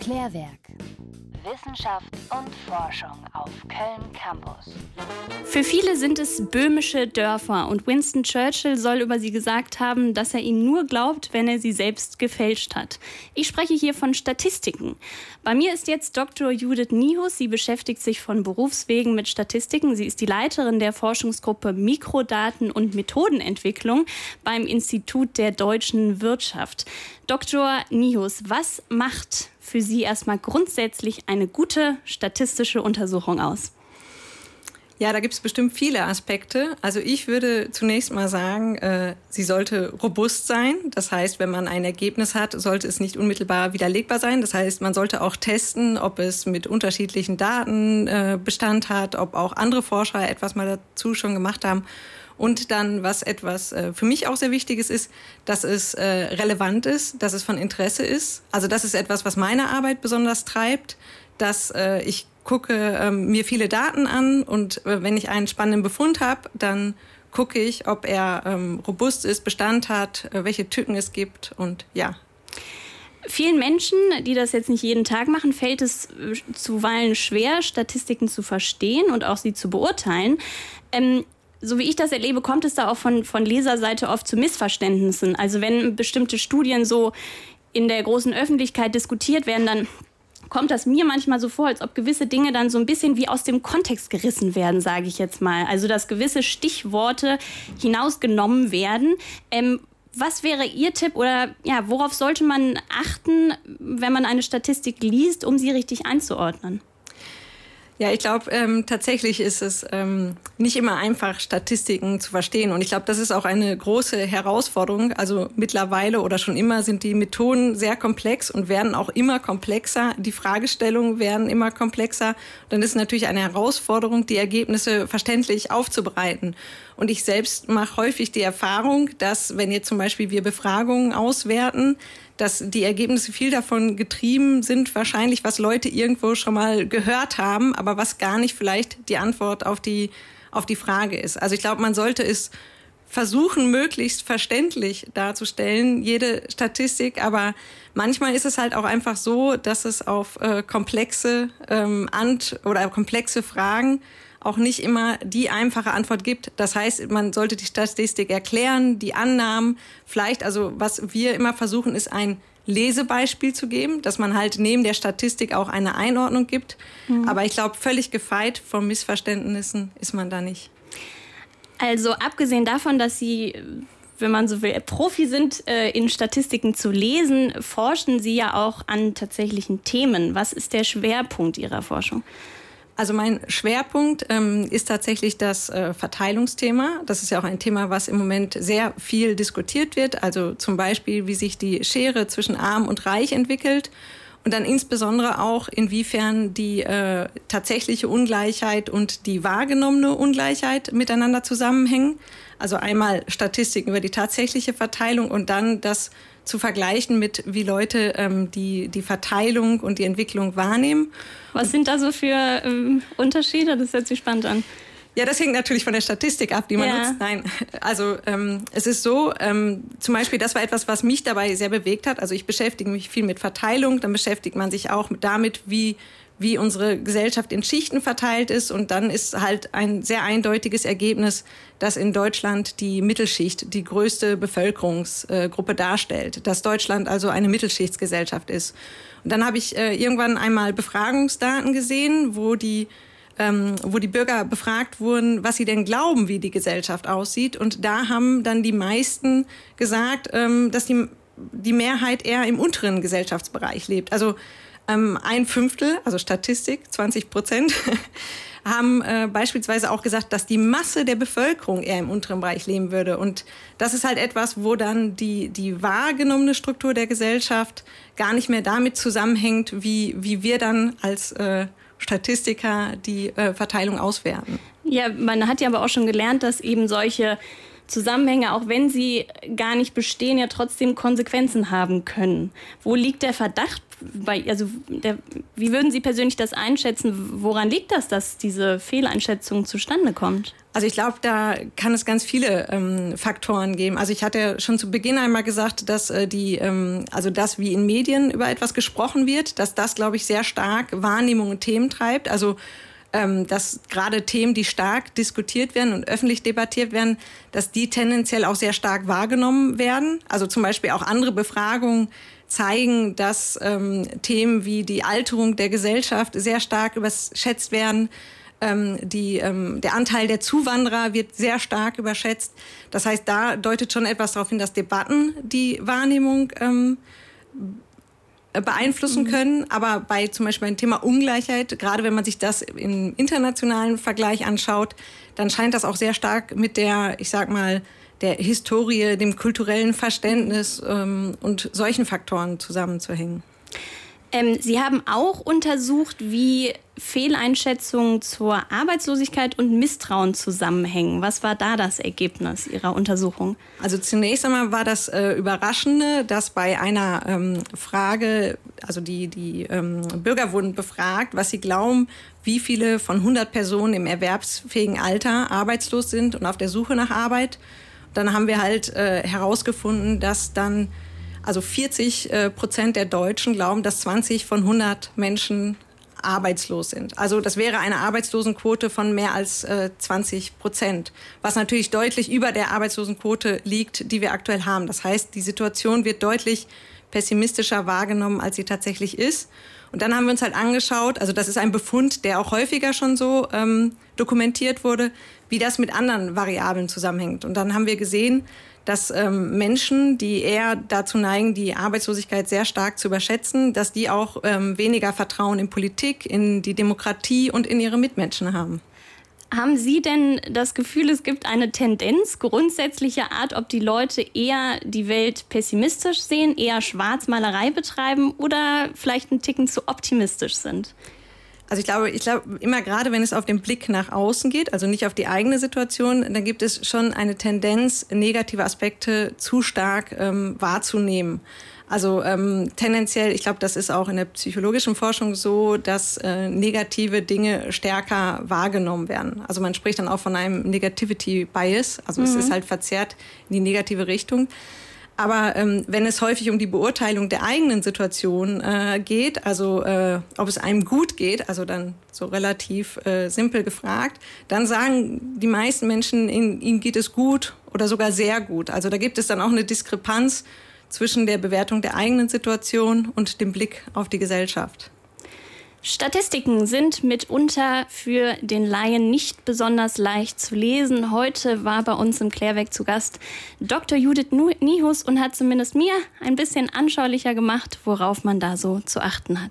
Klärwerk. Wissenschaft und Forschung auf Köln Campus. Für viele sind es böhmische Dörfer und Winston Churchill soll über sie gesagt haben, dass er ihnen nur glaubt, wenn er sie selbst gefälscht hat. Ich spreche hier von Statistiken. Bei mir ist jetzt Dr. Judith Nihus. Sie beschäftigt sich von Berufswegen mit Statistiken. Sie ist die Leiterin der Forschungsgruppe Mikrodaten und Methodenentwicklung beim Institut der deutschen Wirtschaft. Dr. Nihus, was macht für Sie erstmal grundsätzlich eine gute statistische Untersuchung aus? Ja, da gibt es bestimmt viele Aspekte. Also ich würde zunächst mal sagen, äh, sie sollte robust sein. Das heißt, wenn man ein Ergebnis hat, sollte es nicht unmittelbar widerlegbar sein. Das heißt, man sollte auch testen, ob es mit unterschiedlichen Daten äh, Bestand hat, ob auch andere Forscher etwas mal dazu schon gemacht haben. Und dann, was etwas äh, für mich auch sehr Wichtiges ist, dass es äh, relevant ist, dass es von Interesse ist. Also das ist etwas, was meine Arbeit besonders treibt, dass äh, ich gucke ähm, mir viele Daten an und äh, wenn ich einen spannenden Befund habe, dann gucke ich, ob er ähm, robust ist, Bestand hat, äh, welche Tücken es gibt und ja. Vielen Menschen, die das jetzt nicht jeden Tag machen, fällt es äh, zuweilen schwer, Statistiken zu verstehen und auch sie zu beurteilen. Ähm, so wie ich das erlebe, kommt es da auch von, von Leserseite oft zu Missverständnissen. Also wenn bestimmte Studien so in der großen Öffentlichkeit diskutiert werden, dann kommt das mir manchmal so vor, als ob gewisse Dinge dann so ein bisschen wie aus dem Kontext gerissen werden, sage ich jetzt mal. Also dass gewisse Stichworte hinausgenommen werden. Ähm, was wäre Ihr Tipp oder ja, worauf sollte man achten, wenn man eine Statistik liest, um sie richtig einzuordnen? Ja, ich glaube, ähm, tatsächlich ist es ähm, nicht immer einfach, Statistiken zu verstehen. Und ich glaube, das ist auch eine große Herausforderung. Also mittlerweile oder schon immer sind die Methoden sehr komplex und werden auch immer komplexer. Die Fragestellungen werden immer komplexer. Dann ist natürlich eine Herausforderung, die Ergebnisse verständlich aufzubereiten. Und ich selbst mache häufig die Erfahrung, dass wenn jetzt zum Beispiel wir Befragungen auswerten, dass die Ergebnisse viel davon getrieben sind, wahrscheinlich, was Leute irgendwo schon mal gehört haben, aber was gar nicht vielleicht die Antwort auf die, auf die Frage ist. Also ich glaube, man sollte es versuchen, möglichst verständlich darzustellen, jede Statistik, aber manchmal ist es halt auch einfach so, dass es auf äh, komplexe ähm, Ant oder komplexe Fragen auch nicht immer die einfache Antwort gibt. Das heißt, man sollte die Statistik erklären, die Annahmen, vielleicht, also was wir immer versuchen, ist ein Lesebeispiel zu geben, dass man halt neben der Statistik auch eine Einordnung gibt. Mhm. Aber ich glaube, völlig gefeit von Missverständnissen ist man da nicht. Also abgesehen davon, dass Sie wenn man so will, Profi sind, äh, in Statistiken zu lesen, forschen Sie ja auch an tatsächlichen Themen. Was ist der Schwerpunkt Ihrer Forschung? Also mein Schwerpunkt ähm, ist tatsächlich das äh, Verteilungsthema. Das ist ja auch ein Thema, was im Moment sehr viel diskutiert wird. Also zum Beispiel, wie sich die Schere zwischen Arm und Reich entwickelt. Und dann insbesondere auch, inwiefern die äh, tatsächliche Ungleichheit und die wahrgenommene Ungleichheit miteinander zusammenhängen. Also einmal Statistiken über die tatsächliche Verteilung und dann das zu vergleichen mit, wie Leute ähm, die, die Verteilung und die Entwicklung wahrnehmen. Was sind da so für ähm, Unterschiede? Das hört sich spannend an. Ja, das hängt natürlich von der Statistik ab, die man ja. nutzt. Nein, also ähm, es ist so, ähm, zum Beispiel, das war etwas, was mich dabei sehr bewegt hat. Also ich beschäftige mich viel mit Verteilung, dann beschäftigt man sich auch damit, wie wie unsere Gesellschaft in Schichten verteilt ist. Und dann ist halt ein sehr eindeutiges Ergebnis, dass in Deutschland die Mittelschicht die größte Bevölkerungsgruppe darstellt, dass Deutschland also eine Mittelschichtsgesellschaft ist. Und dann habe ich äh, irgendwann einmal Befragungsdaten gesehen, wo die ähm, wo die Bürger befragt wurden, was sie denn glauben, wie die Gesellschaft aussieht. Und da haben dann die meisten gesagt, ähm, dass die, die Mehrheit eher im unteren Gesellschaftsbereich lebt. Also ähm, ein Fünftel, also Statistik, 20 Prozent, haben äh, beispielsweise auch gesagt, dass die Masse der Bevölkerung eher im unteren Bereich leben würde. Und das ist halt etwas, wo dann die, die wahrgenommene Struktur der Gesellschaft gar nicht mehr damit zusammenhängt, wie, wie wir dann als äh, Statistiker die äh, Verteilung auswerten. Ja, man hat ja aber auch schon gelernt, dass eben solche Zusammenhänge, auch wenn sie gar nicht bestehen, ja trotzdem Konsequenzen haben können. Wo liegt der Verdacht bei, also der, wie würden Sie persönlich das einschätzen? Woran liegt das, dass diese Fehleinschätzung zustande kommt? Also ich glaube, da kann es ganz viele ähm, Faktoren geben. Also ich hatte schon zu Beginn einmal gesagt, dass äh, die, ähm, also das, wie in Medien über etwas gesprochen wird, dass das, glaube ich, sehr stark Wahrnehmung und Themen treibt. Also ähm, dass gerade Themen, die stark diskutiert werden und öffentlich debattiert werden, dass die tendenziell auch sehr stark wahrgenommen werden. Also zum Beispiel auch andere Befragungen zeigen, dass ähm, Themen wie die Alterung der Gesellschaft sehr stark überschätzt werden. Ähm, die, ähm, der Anteil der Zuwanderer wird sehr stark überschätzt. Das heißt, da deutet schon etwas darauf hin, dass Debatten die Wahrnehmung ähm, beeinflussen mhm. können. Aber bei zum Beispiel beim Thema Ungleichheit, gerade wenn man sich das im internationalen Vergleich anschaut, dann scheint das auch sehr stark mit der, ich sag mal, der Historie, dem kulturellen Verständnis ähm, und solchen Faktoren zusammenzuhängen. Ähm, Sie haben auch untersucht, wie Fehleinschätzungen zur Arbeitslosigkeit und Misstrauen zusammenhängen. Was war da das Ergebnis Ihrer Untersuchung? Also zunächst einmal war das äh, Überraschende, dass bei einer ähm, Frage, also die, die ähm, Bürger wurden befragt, was sie glauben, wie viele von 100 Personen im erwerbsfähigen Alter arbeitslos sind und auf der Suche nach Arbeit. Dann haben wir halt äh, herausgefunden, dass dann also 40 äh, Prozent der Deutschen glauben, dass 20 von 100 Menschen arbeitslos sind. Also das wäre eine Arbeitslosenquote von mehr als äh, 20 Prozent, was natürlich deutlich über der Arbeitslosenquote liegt, die wir aktuell haben. Das heißt, die Situation wird deutlich pessimistischer wahrgenommen, als sie tatsächlich ist. Und dann haben wir uns halt angeschaut, also das ist ein Befund, der auch häufiger schon so ähm, dokumentiert wurde, wie das mit anderen Variablen zusammenhängt. Und dann haben wir gesehen, dass ähm, Menschen, die eher dazu neigen, die Arbeitslosigkeit sehr stark zu überschätzen, dass die auch ähm, weniger Vertrauen in Politik, in die Demokratie und in ihre Mitmenschen haben. Haben Sie denn das Gefühl, es gibt eine Tendenz grundsätzlicher Art, ob die Leute eher die Welt pessimistisch sehen, eher Schwarzmalerei betreiben oder vielleicht einen Ticken zu optimistisch sind? Also ich glaube, ich glaube immer gerade, wenn es auf den Blick nach außen geht, also nicht auf die eigene Situation, dann gibt es schon eine Tendenz, negative Aspekte zu stark ähm, wahrzunehmen. Also ähm, tendenziell, ich glaube, das ist auch in der psychologischen Forschung so, dass äh, negative Dinge stärker wahrgenommen werden. Also man spricht dann auch von einem Negativity Bias, also mhm. es ist halt verzerrt in die negative Richtung. Aber ähm, wenn es häufig um die Beurteilung der eigenen Situation äh, geht, also äh, ob es einem gut geht, also dann so relativ äh, simpel gefragt, dann sagen die meisten Menschen, ihnen, ihnen geht es gut oder sogar sehr gut. Also da gibt es dann auch eine Diskrepanz zwischen der Bewertung der eigenen Situation und dem Blick auf die Gesellschaft. Statistiken sind mitunter für den Laien nicht besonders leicht zu lesen. Heute war bei uns im Klärwerk zu Gast Dr. Judith Nihus und hat zumindest mir ein bisschen anschaulicher gemacht, worauf man da so zu achten hat.